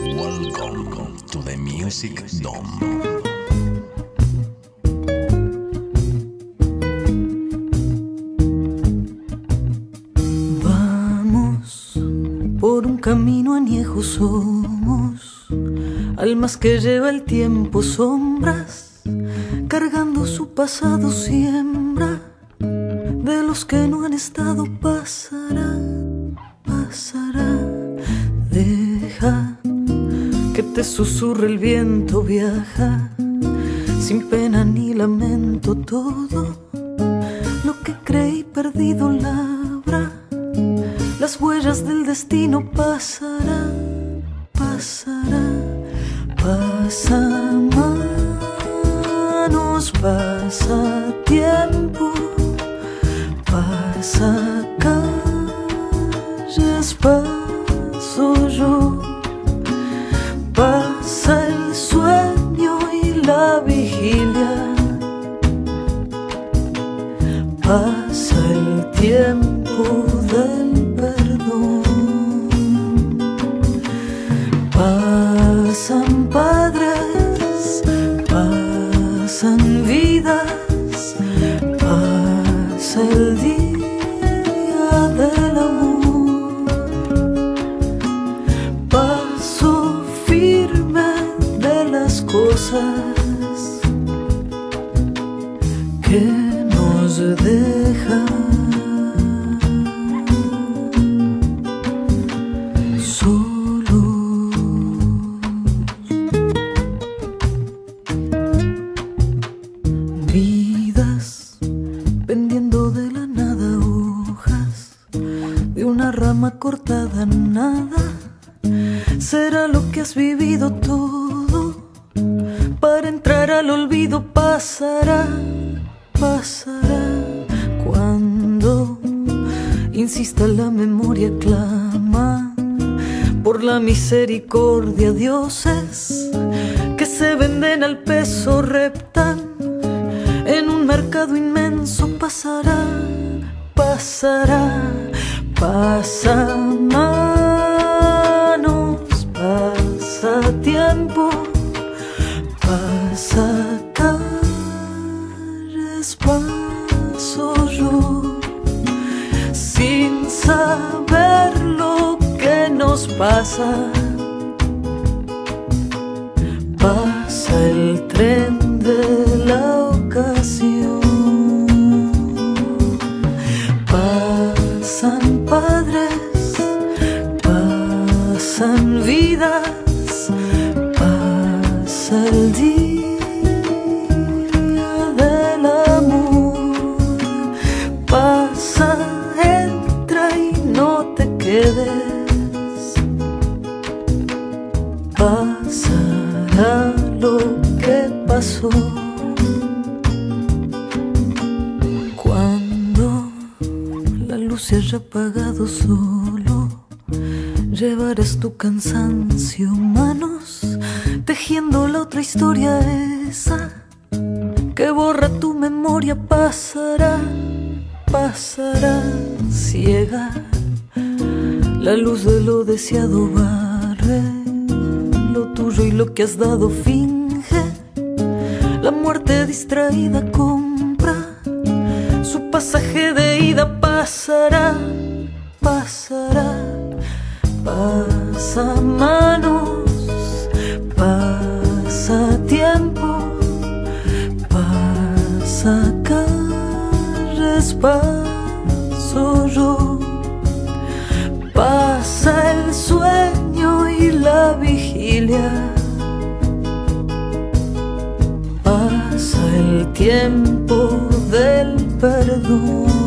Welcome to the Music Dome. Vamos por un camino añejo somos, almas que lleva el tiempo sombras, cargando su pasado siembra, de los que no han estado pasará, susurre el viento, viaja, sin pena ni lamento todo rama cortada, nada será lo que has vivido todo. Para entrar al olvido pasará, pasará. Cuando insista la memoria clama por la misericordia dioses que se venden al peso reptan en un mercado inmenso pasará, pasará, pasa manos, pasa tiempo pasa calles, paso yo, sin saber lo que nos pasa. Pasa el tren apagado solo, llevarás tu cansancio, manos, tejiendo la otra historia esa que borra tu memoria, pasará, pasará ciega. La luz de lo deseado barre lo tuyo y lo que has dado finge. La muerte distraída compra su pasaje de pasará, pasará, pasa manos, pasa tiempo, pasa calles, paso pasa el sueño y la vigilia. Pasa el tiempo del perdón.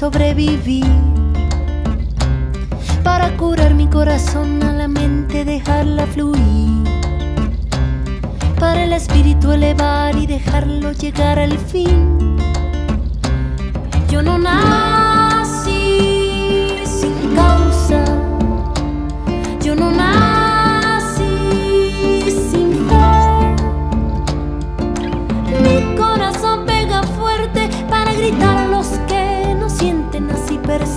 Sobrevivir. Para curar mi corazón a la mente, dejarla fluir. Para el espíritu elevar y dejarlo llegar al fin. Yo no nací sin causa. Yo no nací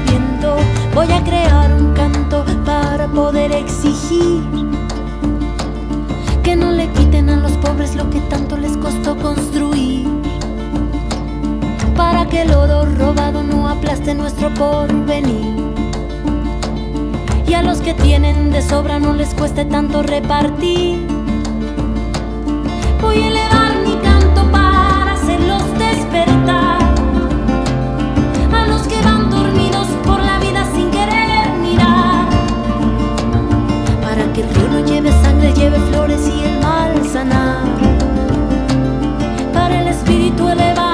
viento, voy a crear un canto para poder exigir que no le quiten a los pobres lo que tanto les costó construir. Para que el oro robado no aplaste nuestro porvenir. Y a los que tienen de sobra no les cueste tanto repartir. Voy a elevar mi canto para hacerlos despertar. Lleve flores y el mal sanar. Para el espíritu elevar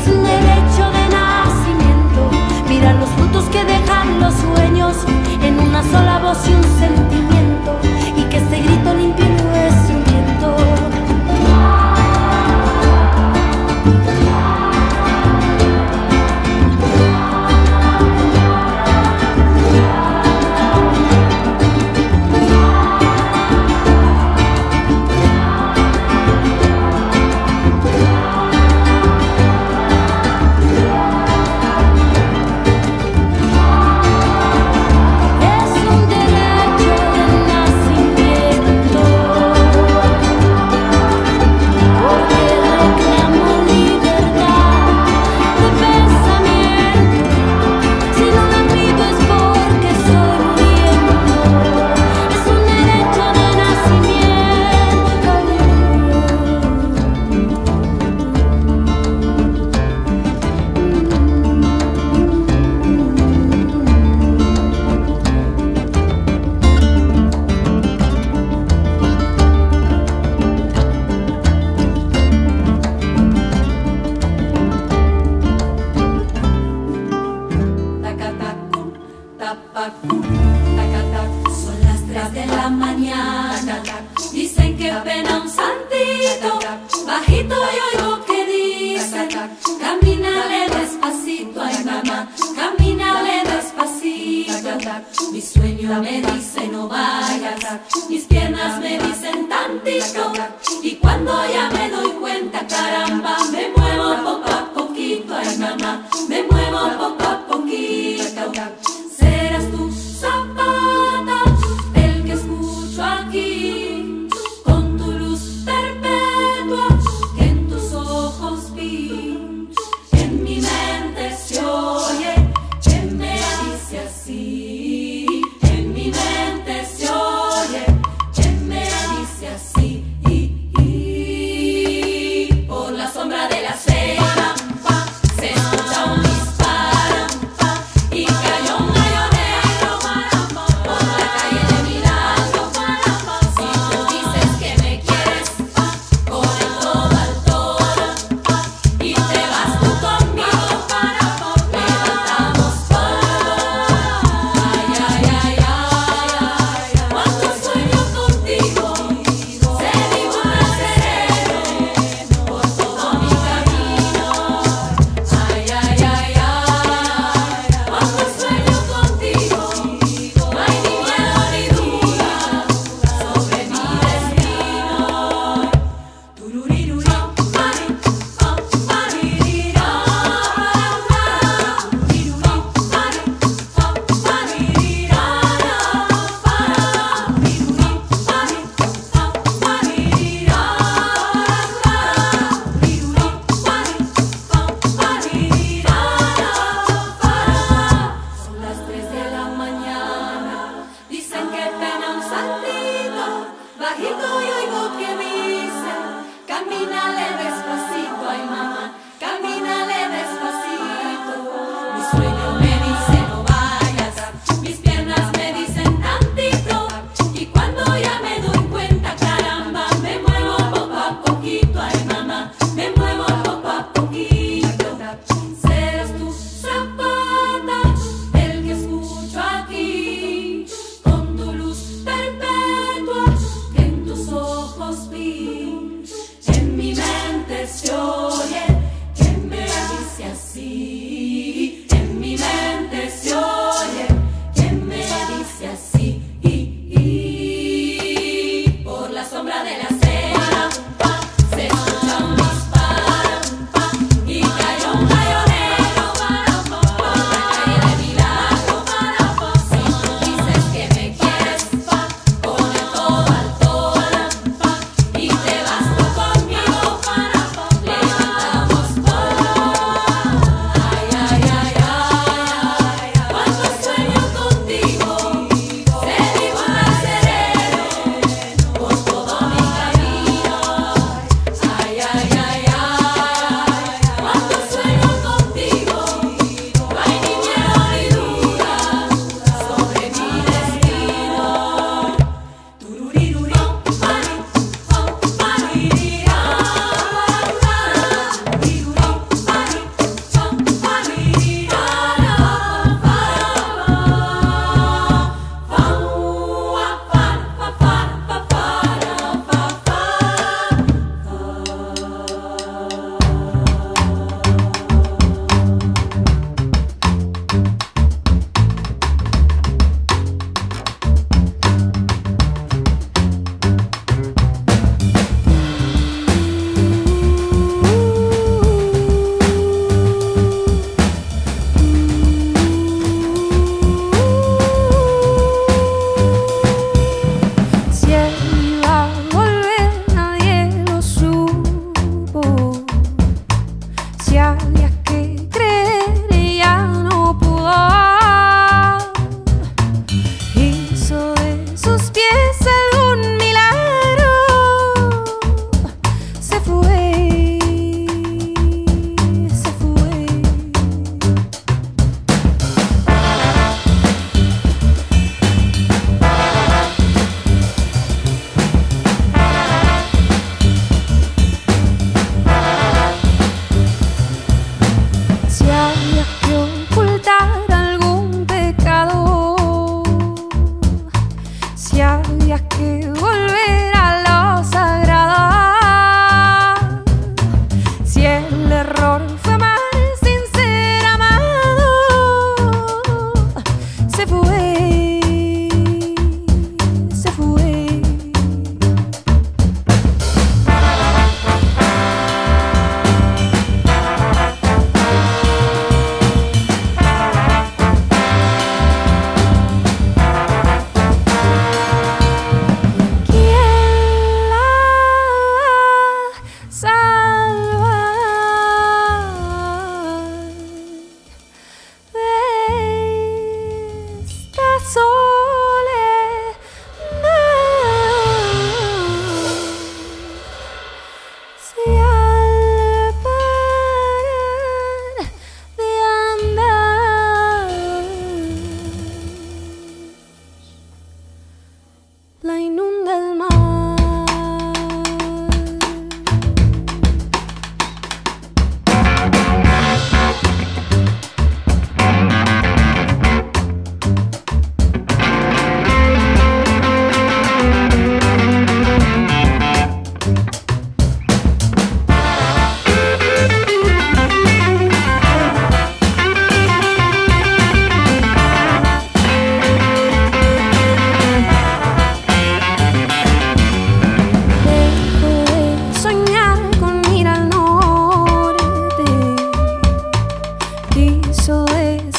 Es un derecho de nacimiento. Mira los frutos que dejan los sueños en una sola voz y un sentimiento,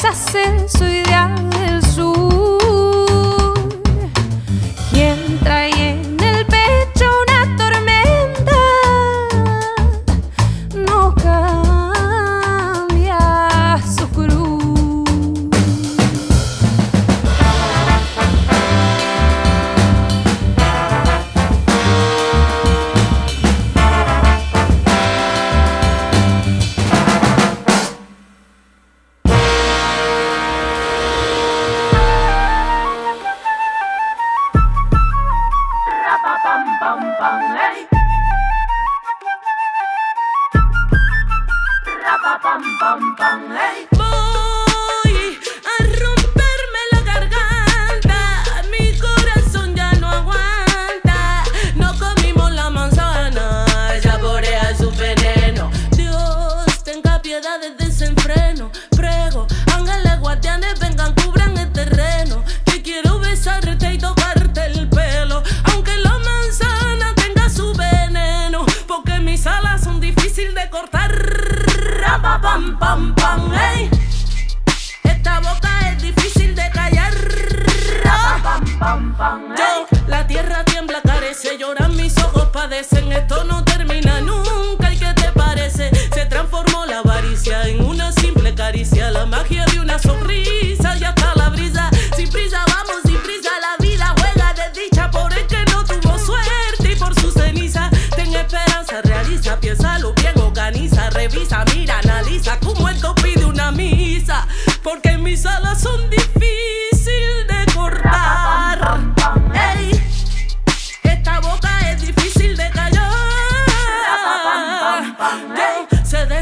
haces? Soy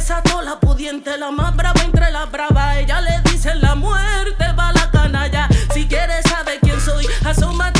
desató la pudiente, la más brava entre las bravas. Ella le dice la muerte va la canalla. Si quieres saber quién soy, asómate.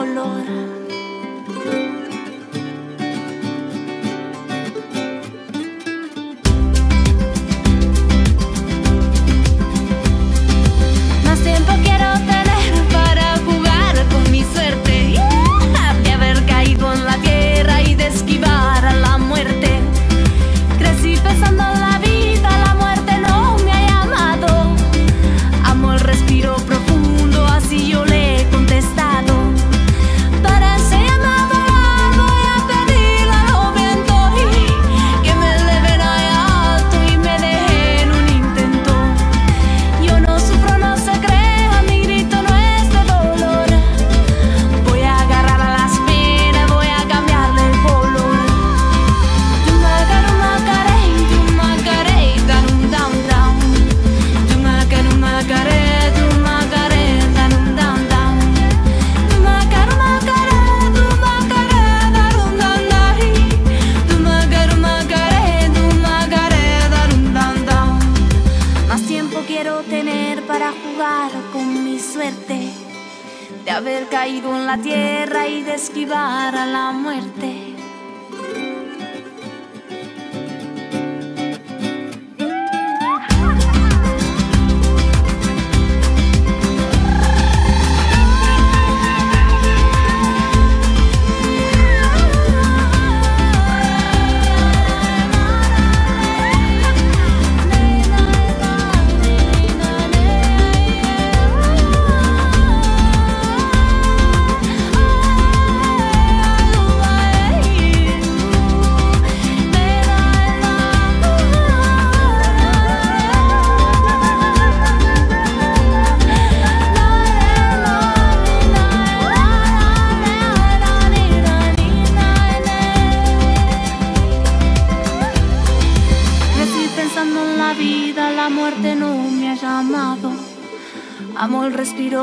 color.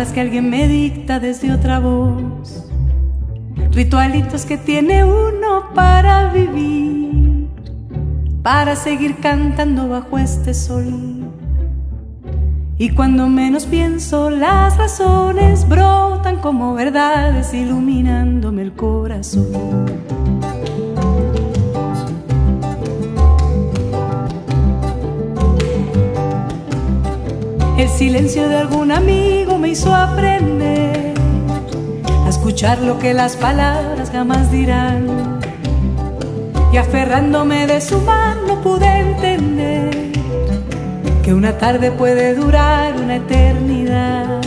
palabras que alguien me dicta desde otra voz, ritualitos que tiene uno para vivir, para seguir cantando bajo este sol. Y cuando menos pienso, las razones brotan como verdades iluminándome el corazón. El silencio de algún amigo hizo aprender a escuchar lo que las palabras jamás dirán. Y aferrándome de su mano pude entender que una tarde puede durar una eternidad.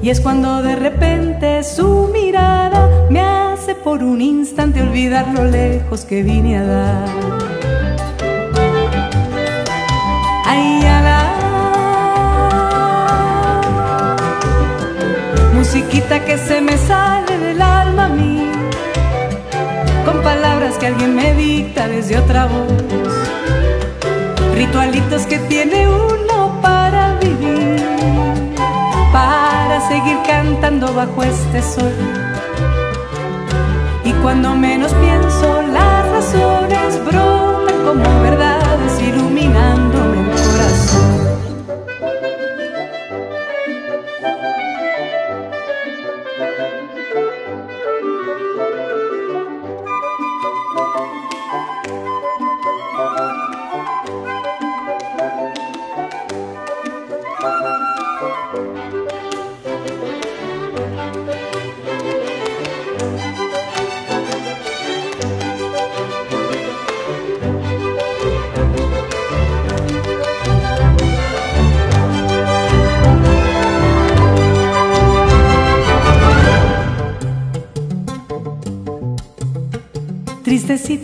Y es cuando de repente su mirada me hace por un instante olvidar lo lejos que vine a dar. Musiquita que se me sale del alma a mí, con palabras que alguien me dicta desde otra voz, ritualitos que tiene uno para vivir, para seguir cantando bajo este sol. Y cuando menos pienso, las razones brotan como verdades iluminándome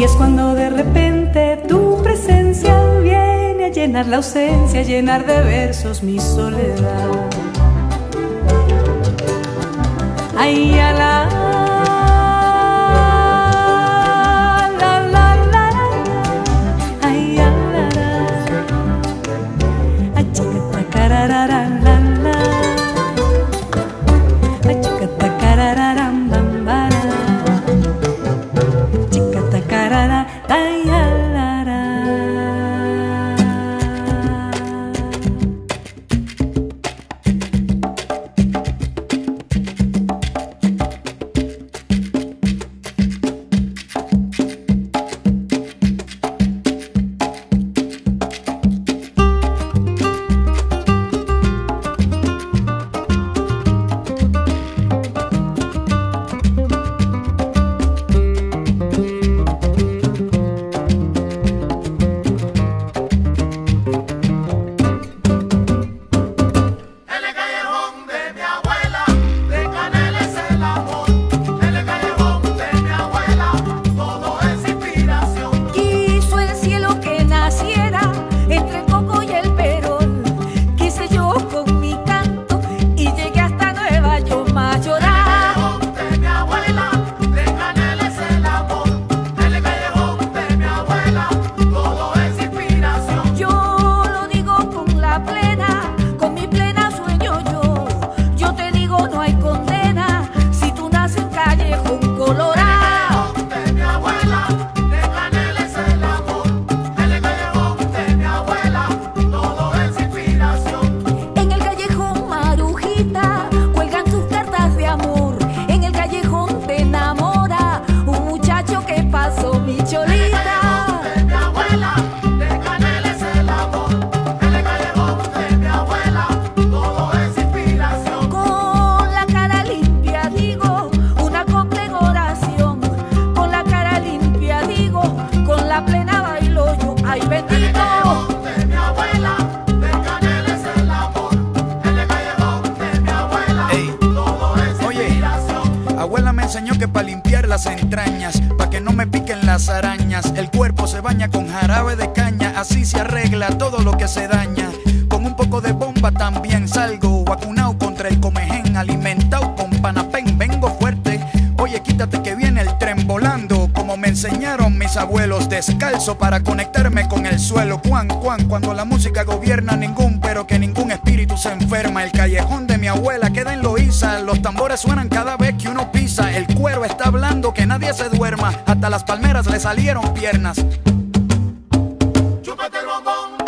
Y es cuando de repente tu presencia viene a llenar la ausencia, a llenar de versos mi soledad. Ay, enseñó que para limpiar las entrañas, para que no me piquen las arañas, el cuerpo se baña con jarabe de caña, así se arregla todo lo que se daña. Con un poco de bomba también salgo, vacunado contra el comején, alimentado con panapén, vengo fuerte. Oye, quítate que viene el tren volando, como me enseñaron mis abuelos, descalzo para conectarme con el suelo. Cuan, cuan, cuando la música gobierna ningún, pero que ningún espíritu se enferma. El callejón de mi abuela los tambores suenan cada vez que uno pisa. El cuero está hablando que nadie se duerma. Hasta las palmeras le salieron piernas. Chúpate el.